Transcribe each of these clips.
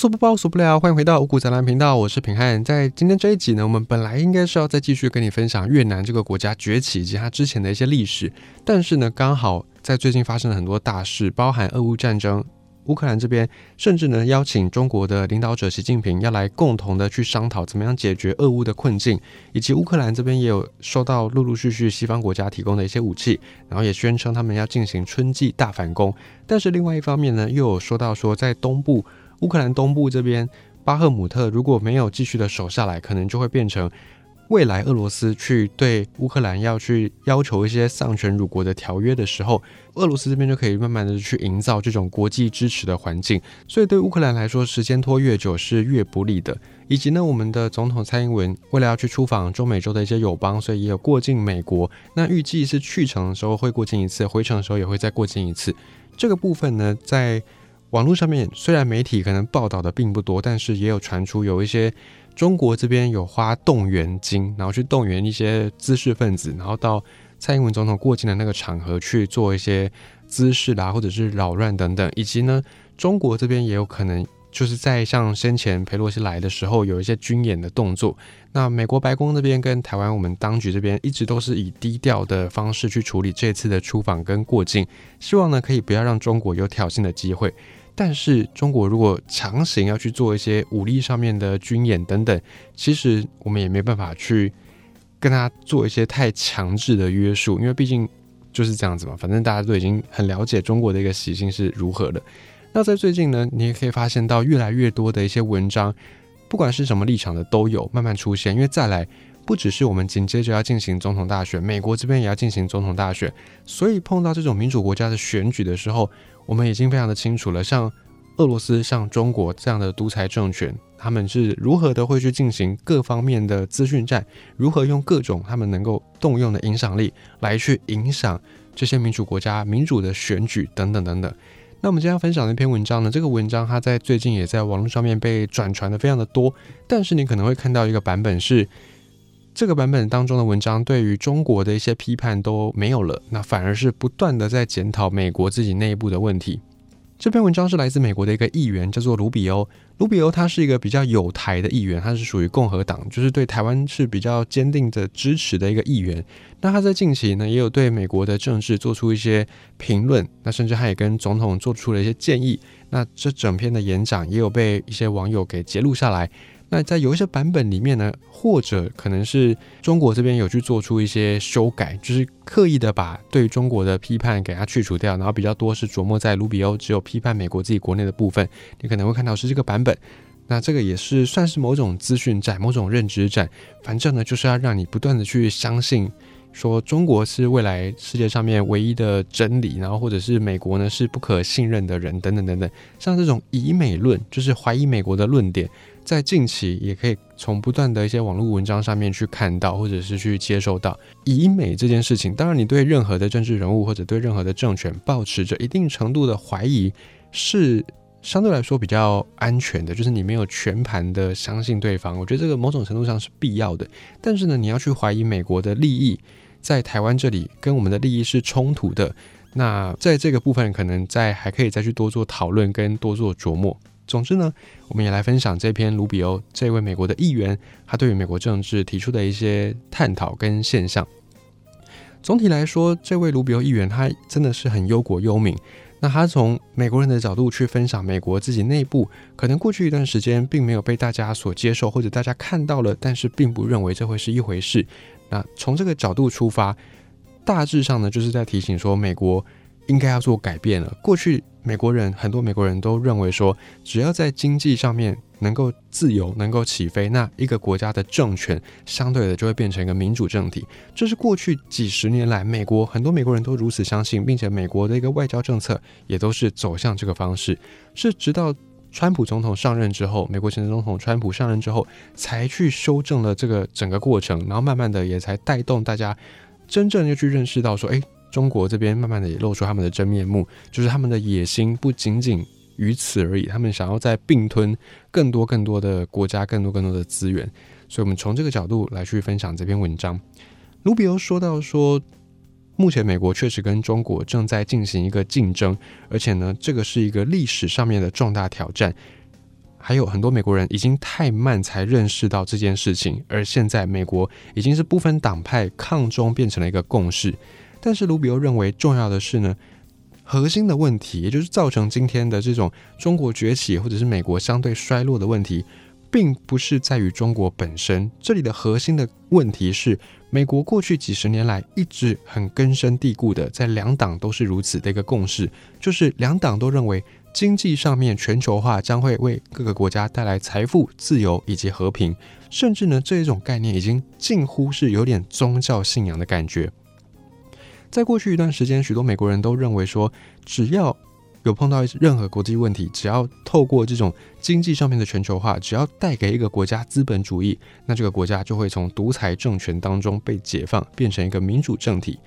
无所不包，无所不了。欢迎回到五谷杂粮频道，我是平汉。在今天这一集呢，我们本来应该是要再继续跟你分享越南这个国家崛起以及它之前的一些历史，但是呢，刚好在最近发生了很多大事，包含俄乌战争。乌克兰这边甚至呢邀请中国的领导者习近平要来共同的去商讨怎么样解决俄乌的困境，以及乌克兰这边也有收到陆陆续续西方国家提供的一些武器，然后也宣称他们要进行春季大反攻。但是另外一方面呢，又有说到说在东部乌克兰东部这边巴赫姆特如果没有继续的守下来，可能就会变成。未来俄罗斯去对乌克兰要去要求一些丧权辱国的条约的时候，俄罗斯这边就可以慢慢的去营造这种国际支持的环境。所以对乌克兰来说，时间拖越久是越不利的。以及呢，我们的总统蔡英文为了要去出访中美洲的一些友邦，所以也有过境美国。那预计是去程的时候会过境一次，回程的时候也会再过境一次。这个部分呢，在网络上面虽然媒体可能报道的并不多，但是也有传出有一些。中国这边有花动员金，然后去动员一些知识分子，然后到蔡英文总统过境的那个场合去做一些姿势啦，或者是扰乱等等。以及呢，中国这边也有可能就是在像先前佩洛西来的时候有一些军演的动作。那美国白宫那边跟台湾我们当局这边一直都是以低调的方式去处理这次的出访跟过境，希望呢可以不要让中国有挑衅的机会。但是中国如果强行要去做一些武力上面的军演等等，其实我们也没办法去跟他做一些太强制的约束，因为毕竟就是这样子嘛。反正大家都已经很了解中国的一个习性是如何的。那在最近呢，你也可以发现到越来越多的一些文章，不管是什么立场的都有慢慢出现。因为再来不只是我们紧接着要进行总统大选，美国这边也要进行总统大选，所以碰到这种民主国家的选举的时候。我们已经非常的清楚了，像俄罗斯、像中国这样的独裁政权，他们是如何的会去进行各方面的资讯战，如何用各种他们能够动用的影响力来去影响这些民主国家民主的选举等等等等。那我们今天要分享的一篇文章呢，这个文章它在最近也在网络上面被转传的非常的多，但是你可能会看到一个版本是。这个版本当中的文章对于中国的一些批判都没有了，那反而是不断的在检讨美国自己内部的问题。这篇文章是来自美国的一个议员，叫做卢比欧。卢比欧他是一个比较有台的议员，他是属于共和党，就是对台湾是比较坚定的支持的一个议员。那他在近期呢，也有对美国的政治做出一些评论，那甚至他也跟总统做出了一些建议。那这整篇的演讲也有被一些网友给截录下来。那在有一些版本里面呢，或者可能是中国这边有去做出一些修改，就是刻意的把对中国的批判给它去除掉，然后比较多是琢磨在卢比欧只有批判美国自己国内的部分，你可能会看到是这个版本。那这个也是算是某种资讯战、某种认知战，反正呢就是要让你不断的去相信，说中国是未来世界上面唯一的真理，然后或者是美国呢是不可信任的人等等等等，像这种以美论，就是怀疑美国的论点。在近期，也可以从不断的一些网络文章上面去看到，或者是去接受到以美这件事情。当然，你对任何的政治人物或者对任何的政权保持着一定程度的怀疑，是相对来说比较安全的。就是你没有全盘的相信对方，我觉得这个某种程度上是必要的。但是呢，你要去怀疑美国的利益在台湾这里跟我们的利益是冲突的，那在这个部分可能在还可以再去多做讨论跟多做琢磨。总之呢，我们也来分享这篇卢比欧这位美国的议员，他对于美国政治提出的一些探讨跟现象。总体来说，这位卢比欧议员他真的是很忧国忧民。那他从美国人的角度去分享美国自己内部可能过去一段时间并没有被大家所接受，或者大家看到了，但是并不认为这会是一回事。那从这个角度出发，大致上呢，就是在提醒说美国。应该要做改变了。过去美国人很多美国人都认为说，只要在经济上面能够自由、能够起飞，那一个国家的政权相对的就会变成一个民主政体。这是过去几十年来美国很多美国人都如此相信，并且美国的一个外交政策也都是走向这个方式。是直到川普总统上任之后，美国前总统川普上任之后，才去修正了这个整个过程，然后慢慢的也才带动大家真正就去认识到说，哎。中国这边慢慢的也露出他们的真面目，就是他们的野心不仅仅于此而已，他们想要在并吞更多更多的国家，更多更多的资源。所以，我们从这个角度来去分享这篇文章。卢比欧说到说，目前美国确实跟中国正在进行一个竞争，而且呢，这个是一个历史上面的重大挑战。还有很多美国人已经太慢才认识到这件事情，而现在美国已经是不分党派抗中变成了一个共识。但是卢比欧认为重要的是呢，核心的问题，也就是造成今天的这种中国崛起或者是美国相对衰落的问题，并不是在于中国本身，这里的核心的问题是美国过去几十年来一直很根深蒂固的，在两党都是如此的一个共识，就是两党都认为。经济上面全球化将会为各个国家带来财富、自由以及和平，甚至呢这一种概念已经近乎是有点宗教信仰的感觉。在过去一段时间，许多美国人都认为说，只要有碰到任何国际问题，只要透过这种经济上面的全球化，只要带给一个国家资本主义，那这个国家就会从独裁政权当中被解放，变成一个民主政体。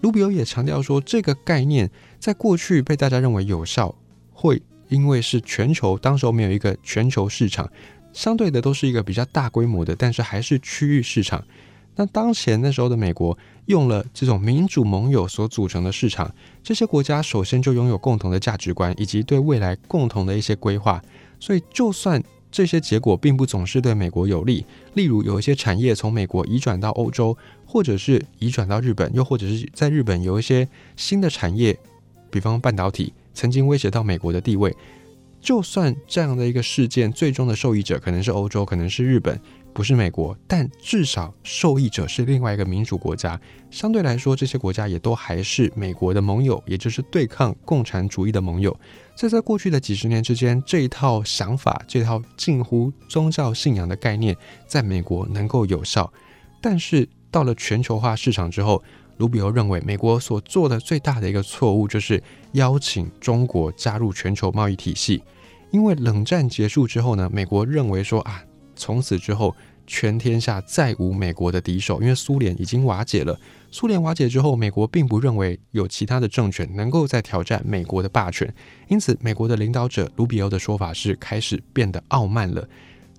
卢比欧也强调说，这个概念在过去被大家认为有效。会因为是全球，当时候没有一个全球市场，相对的都是一个比较大规模的，但是还是区域市场。那当前那时候的美国用了这种民主盟友所组成的市场，这些国家首先就拥有共同的价值观以及对未来共同的一些规划，所以就算这些结果并不总是对美国有利，例如有一些产业从美国移转到欧洲，或者是移转到日本，又或者是在日本有一些新的产业，比方半导体。曾经威胁到美国的地位，就算这样的一个事件，最终的受益者可能是欧洲，可能是日本，不是美国，但至少受益者是另外一个民主国家。相对来说，这些国家也都还是美国的盟友，也就是对抗共产主义的盟友。这在过去的几十年之间，这一套想法，这套近乎宗教信仰的概念，在美国能够有效，但是到了全球化市场之后。卢比欧认为，美国所做的最大的一个错误就是邀请中国加入全球贸易体系。因为冷战结束之后呢，美国认为说啊，从此之后全天下再无美国的敌手，因为苏联已经瓦解了。苏联瓦解之后，美国并不认为有其他的政权能够再挑战美国的霸权，因此美国的领导者卢比欧的说法是开始变得傲慢了。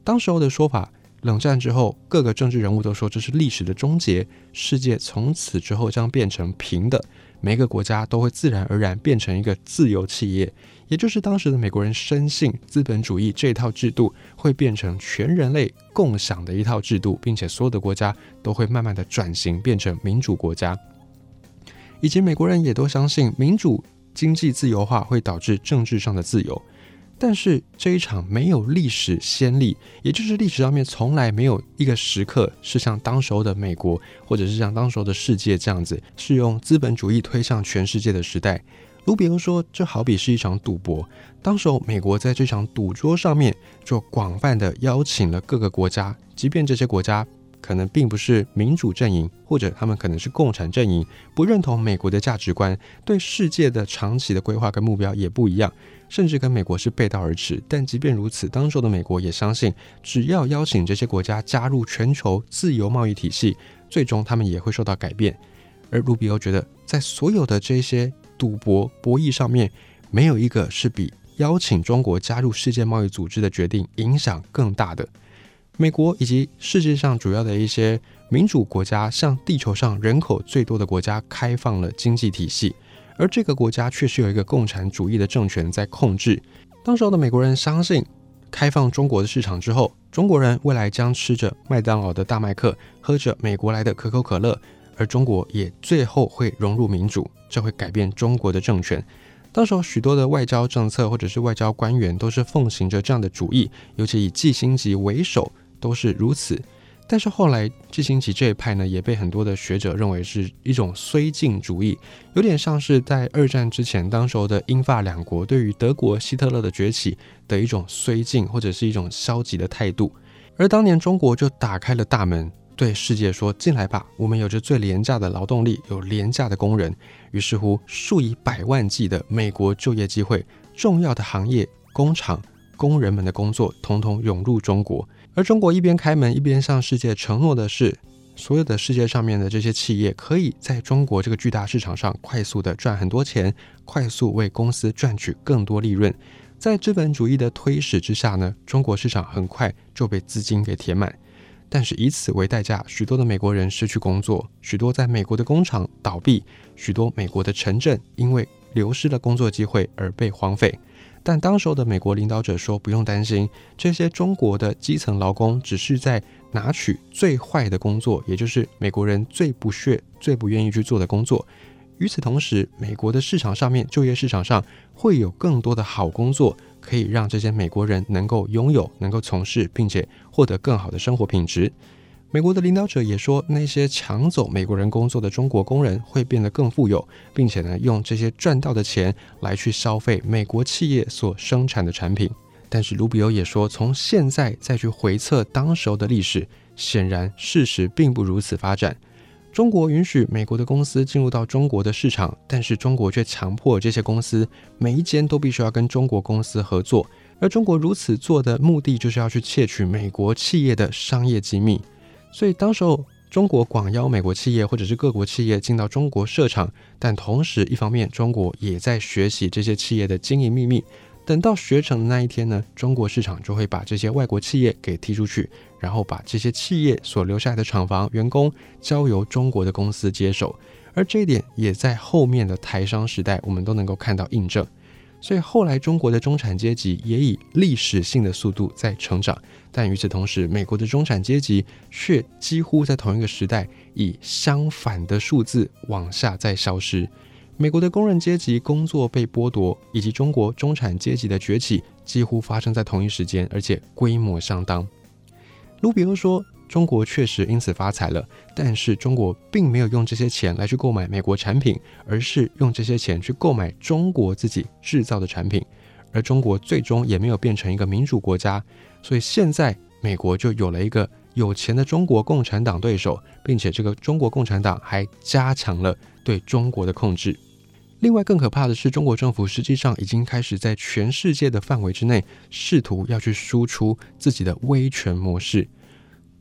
当时候的说法。冷战之后，各个政治人物都说这是历史的终结，世界从此之后将变成平的，每个国家都会自然而然变成一个自由企业，也就是当时的美国人深信资本主义这套制度会变成全人类共享的一套制度，并且所有的国家都会慢慢的转型变成民主国家，以及美国人也都相信民主经济自由化会导致政治上的自由。但是这一场没有历史先例，也就是历史上面从来没有一个时刻是像当时候的美国，或者是像当时候的世界这样子，是用资本主义推向全世界的时代。卢比欧说，这好比是一场赌博。当时候美国在这场赌桌上面，就广泛的邀请了各个国家，即便这些国家可能并不是民主阵营，或者他们可能是共产阵营，不认同美国的价值观，对世界的长期的规划跟目标也不一样。甚至跟美国是背道而驰，但即便如此，当时的美国也相信，只要邀请这些国家加入全球自由贸易体系，最终他们也会受到改变。而卢比欧觉得，在所有的这些赌博博弈上面，没有一个是比邀请中国加入世界贸易组织的决定影响更大的。美国以及世界上主要的一些民主国家，向地球上人口最多的国家开放了经济体系。而这个国家却是有一个共产主义的政权在控制。当时候的美国人相信，开放中国的市场之后，中国人未来将吃着麦当劳的大麦克，喝着美国来的可口可乐，而中国也最后会融入民主，这会改变中国的政权。当时候许多的外交政策或者是外交官员都是奉行着这样的主义，尤其以季辛吉为首，都是如此。但是后来，季新奇这一派呢，也被很多的学者认为是一种绥靖主义，有点像是在二战之前，当时候的英法两国对于德国希特勒的崛起的一种绥靖，或者是一种消极的态度。而当年中国就打开了大门，对世界说：“进来吧，我们有着最廉价的劳动力，有廉价的工人。”于是乎，数以百万计的美国就业机会，重要的行业、工厂、工人们的工作，统统涌入中国。而中国一边开门，一边向世界承诺的是，所有的世界上面的这些企业可以在中国这个巨大市场上快速的赚很多钱，快速为公司赚取更多利润。在资本主义的推使之下呢，中国市场很快就被资金给填满。但是以此为代价，许多的美国人失去工作，许多在美国的工厂倒闭，许多美国的城镇因为流失了工作机会而被荒废。但当时候的美国领导者说不用担心，这些中国的基层劳工只是在拿取最坏的工作，也就是美国人最不屑、最不愿意去做的工作。与此同时，美国的市场上面，就业市场上会有更多的好工作，可以让这些美国人能够拥有、能够从事，并且获得更好的生活品质。美国的领导者也说，那些抢走美国人工作的中国工人会变得更富有，并且呢，用这些赚到的钱来去消费美国企业所生产的产品。但是卢比欧也说，从现在再去回测当时候的历史，显然事实并不如此发展。中国允许美国的公司进入到中国的市场，但是中国却强迫这些公司每一间都必须要跟中国公司合作。而中国如此做的目的，就是要去窃取美国企业的商业机密。所以当时候，中国广邀美国企业或者是各国企业进到中国设厂，但同时一方面，中国也在学习这些企业的经营秘密。等到学成的那一天呢，中国市场就会把这些外国企业给踢出去，然后把这些企业所留下来的厂房、员工交由中国的公司接手。而这一点也在后面的台商时代，我们都能够看到印证。所以后来中国的中产阶级也以历史性的速度在成长，但与此同时，美国的中产阶级却几乎在同一个时代以相反的数字往下在消失。美国的工人阶级工作被剥夺，以及中国中产阶级的崛起，几乎发生在同一时间，而且规模相当。卢比欧说：“中国确实因此发财了，但是中国并没有用这些钱来去购买美国产品，而是用这些钱去购买中国自己制造的产品。而中国最终也没有变成一个民主国家，所以现在美国就有了一个有钱的中国共产党对手，并且这个中国共产党还加强了对中国的控制。”另外，更可怕的是，中国政府实际上已经开始在全世界的范围之内，试图要去输出自己的威权模式。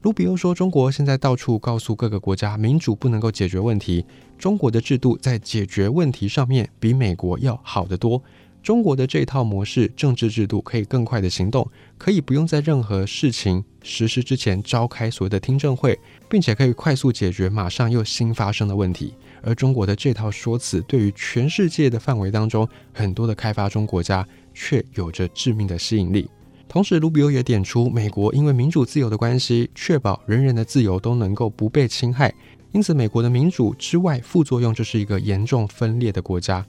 卢比欧说，中国现在到处告诉各个国家，民主不能够解决问题，中国的制度在解决问题上面比美国要好得多。中国的这套模式，政治制度可以更快的行动，可以不用在任何事情实施之前召开所谓的听证会，并且可以快速解决马上又新发生的问题。而中国的这套说辞，对于全世界的范围当中很多的开发中国家，却有着致命的吸引力。同时，卢比欧也点出，美国因为民主自由的关系，确保人人的自由都能够不被侵害。因此，美国的民主之外，副作用就是一个严重分裂的国家。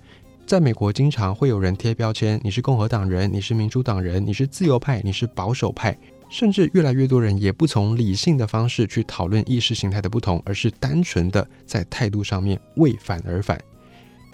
在美国，经常会有人贴标签：你是共和党人，你是民主党人，你是自由派，你是保守派。甚至越来越多人也不从理性的方式去讨论意识形态的不同，而是单纯的在态度上面为反而反。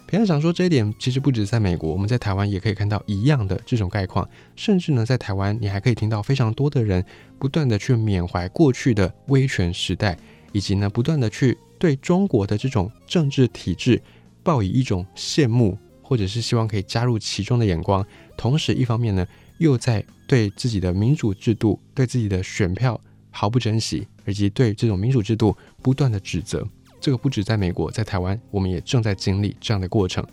平常想说这一点，其实不止在美国，我们在台湾也可以看到一样的这种概况。甚至呢，在台湾你还可以听到非常多的人不断的去缅怀过去的威权时代，以及呢不断的去对中国的这种政治体制抱以一种羡慕，或者是希望可以加入其中的眼光。同时，一方面呢。又在对自己的民主制度、对自己的选票毫不珍惜，以及对这种民主制度不断的指责。这个不止在美国，在台湾，我们也正在经历这样的过程。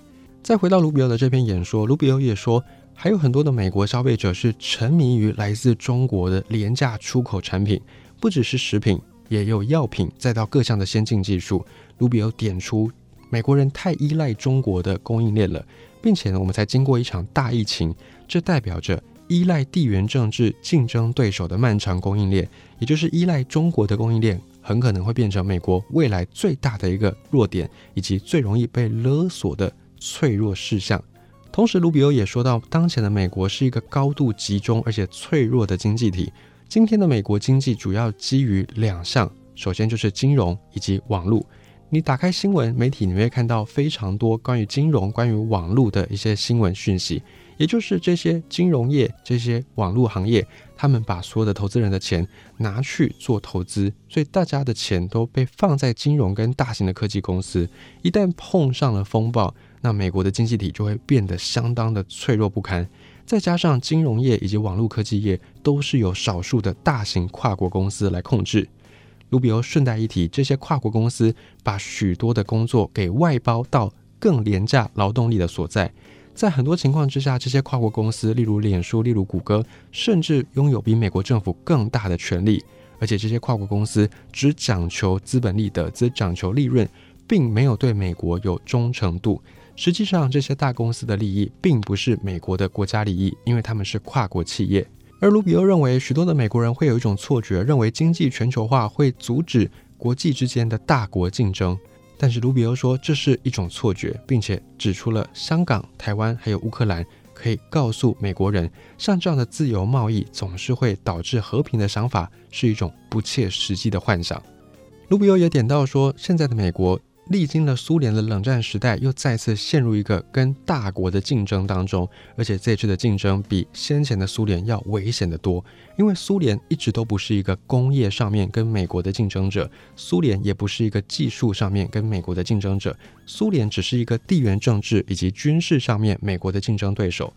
再回到卢比欧的这篇演说，卢比欧也说，还有很多的美国消费者是沉迷于来自中国的廉价出口产品，不只是食品，也有药品，再到各项的先进技术。卢比欧点出，美国人太依赖中国的供应链了，并且呢，我们才经过一场大疫情，这代表着。依赖地缘政治竞争对手的漫长供应链，也就是依赖中国的供应链，很可能会变成美国未来最大的一个弱点，以及最容易被勒索的脆弱事项。同时，卢比欧也说到，当前的美国是一个高度集中而且脆弱的经济体。今天的美国经济主要基于两项，首先就是金融以及网络。你打开新闻媒体，你会看到非常多关于金融、关于网络的一些新闻讯息。也就是这些金融业、这些网络行业，他们把所有的投资人的钱拿去做投资，所以大家的钱都被放在金融跟大型的科技公司。一旦碰上了风暴，那美国的经济体就会变得相当的脆弱不堪。再加上金融业以及网络科技业都是由少数的大型跨国公司来控制。卢比欧顺带一提，这些跨国公司把许多的工作给外包到更廉价劳动力的所在。在很多情况之下，这些跨国公司，例如脸书、例如谷歌，甚至拥有比美国政府更大的权力。而且这些跨国公司只讲求资本利得，只讲求利润，并没有对美国有忠诚度。实际上，这些大公司的利益并不是美国的国家利益，因为他们是跨国企业。而卢比欧认为，许多的美国人会有一种错觉，认为经济全球化会阻止国际之间的大国竞争。但是卢比欧说，这是一种错觉，并且指出了香港、台湾还有乌克兰可以告诉美国人，像这样的自由贸易总是会导致和平的想法，是一种不切实际的幻想。卢比欧也点到说，现在的美国。历经了苏联的冷战时代，又再次陷入一个跟大国的竞争当中，而且这次的竞争比先前的苏联要危险得多。因为苏联一直都不是一个工业上面跟美国的竞争者，苏联也不是一个技术上面跟美国的竞争者，苏联只是一个地缘政治以及军事上面美国的竞争对手。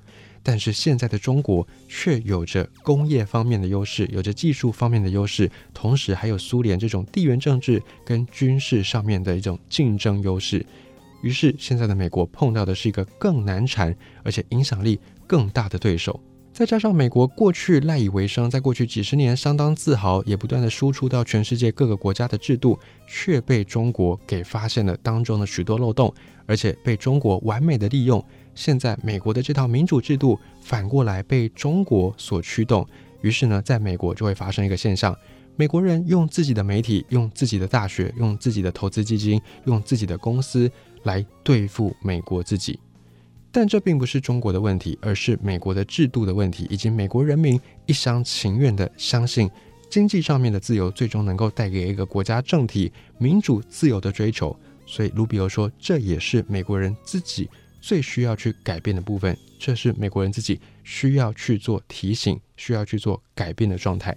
但是现在的中国却有着工业方面的优势，有着技术方面的优势，同时还有苏联这种地缘政治跟军事上面的一种竞争优势。于是现在的美国碰到的是一个更难缠，而且影响力更大的对手。再加上美国过去赖以为生，在过去几十年相当自豪，也不断的输出到全世界各个国家的制度，却被中国给发现了当中的许多漏洞，而且被中国完美的利用。现在美国的这套民主制度反过来被中国所驱动，于是呢，在美国就会发生一个现象：美国人用自己的媒体、用自己的大学、用自己的投资基金、用自己的公司来对付美国自己。但这并不是中国的问题，而是美国的制度的问题，以及美国人民一厢情愿的相信经济上面的自由最终能够带给一个国家政体民主自由的追求。所以卢比欧说，这也是美国人自己。最需要去改变的部分，这是美国人自己需要去做提醒、需要去做改变的状态，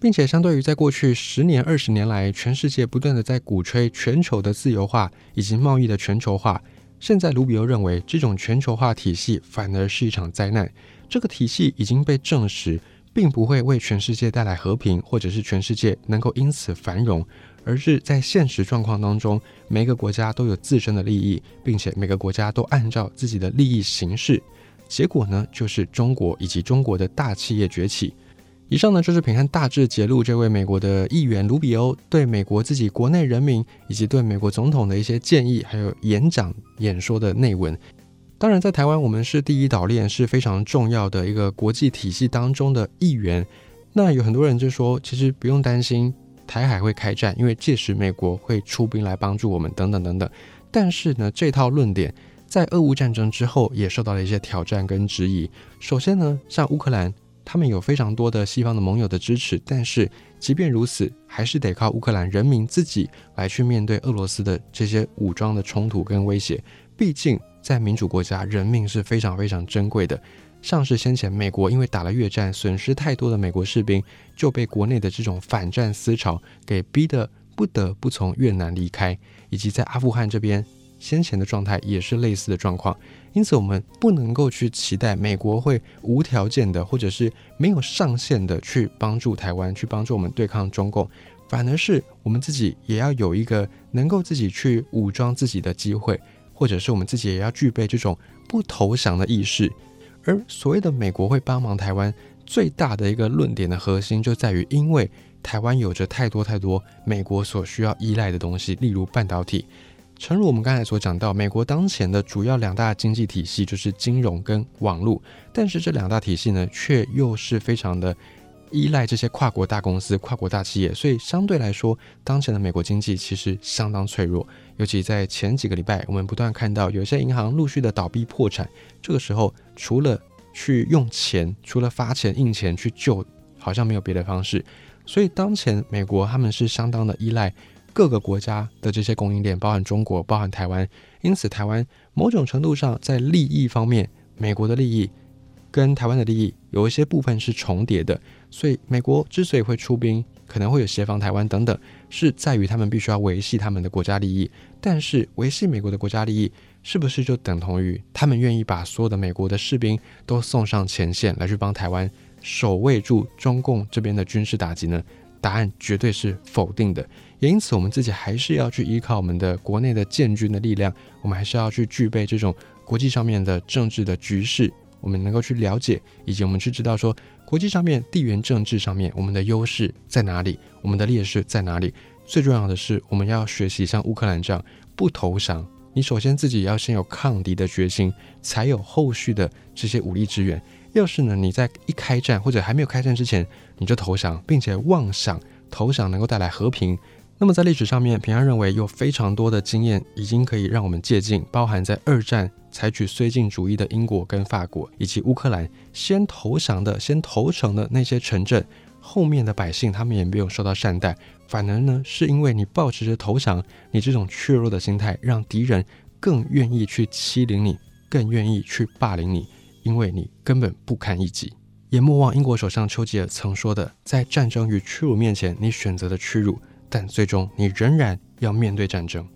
并且相对于在过去十年、二十年来，全世界不断的在鼓吹全球的自由化以及贸易的全球化，现在卢比欧认为这种全球化体系反而是一场灾难。这个体系已经被证实，并不会为全世界带来和平，或者是全世界能够因此繁荣。而是在现实状况当中，每个国家都有自身的利益，并且每个国家都按照自己的利益行事。结果呢，就是中国以及中国的大企业崛起。以上呢，就是平汉大致揭露这位美国的议员卢比欧对美国自己国内人民以及对美国总统的一些建议，还有演讲演说的内文。当然，在台湾，我们是第一岛链，是非常重要的一个国际体系当中的一员。那有很多人就说，其实不用担心。台海会开战，因为届时美国会出兵来帮助我们，等等等等。但是呢，这套论点在俄乌战争之后也受到了一些挑战跟质疑。首先呢，像乌克兰，他们有非常多的西方的盟友的支持，但是即便如此，还是得靠乌克兰人民自己来去面对俄罗斯的这些武装的冲突跟威胁。毕竟在民主国家，人命是非常非常珍贵的。像是先前美国因为打了越战，损失太多的美国士兵，就被国内的这种反战思潮给逼得不得不从越南离开，以及在阿富汗这边先前的状态也是类似的状况。因此，我们不能够去期待美国会无条件的，或者是没有上限的去帮助台湾，去帮助我们对抗中共，反而是我们自己也要有一个能够自己去武装自己的机会，或者是我们自己也要具备这种不投降的意识。而所谓的美国会帮忙台湾，最大的一个论点的核心就在于，因为台湾有着太多太多美国所需要依赖的东西，例如半导体。诚如我们刚才所讲到，美国当前的主要两大经济体系就是金融跟网络，但是这两大体系呢，却又是非常的依赖这些跨国大公司、跨国大企业，所以相对来说，当前的美国经济其实相当脆弱。尤其在前几个礼拜，我们不断看到有些银行陆续的倒闭破产。这个时候，除了去用钱，除了发钱印钱去救，好像没有别的方式。所以，当前美国他们是相当的依赖各个国家的这些供应链，包含中国，包含台湾。因此，台湾某种程度上在利益方面，美国的利益跟台湾的利益有一些部分是重叠的。所以，美国之所以会出兵。可能会有协防台湾等等，是在于他们必须要维系他们的国家利益。但是维系美国的国家利益，是不是就等同于他们愿意把所有的美国的士兵都送上前线来去帮台湾守卫住中共这边的军事打击呢？答案绝对是否定的。也因此，我们自己还是要去依靠我们的国内的建军的力量，我们还是要去具备这种国际上面的政治的局势，我们能够去了解，以及我们去知道说。国际上面，地缘政治上面，我们的优势在哪里？我们的劣势在哪里？最重要的是，我们要学习像乌克兰这样不投降，你首先自己要先有抗敌的决心，才有后续的这些武力支援。要是呢，你在一开战或者还没有开战之前你就投降，并且妄想投降能够带来和平，那么在历史上面，平安认为有非常多的经验已经可以让我们借鉴，包含在二战采取绥靖主义的英国跟法国，以及乌克兰先投降的、先投诚的那些城镇，后面的百姓他们也没有受到善待。反而呢，是因为你保持着投降，你这种怯弱的心态，让敌人更愿意去欺凌你，更愿意去霸凌你，因为你根本不堪一击。也莫忘英国首相丘吉尔曾说的：“在战争与屈辱面前，你选择了屈辱，但最终你仍然要面对战争。”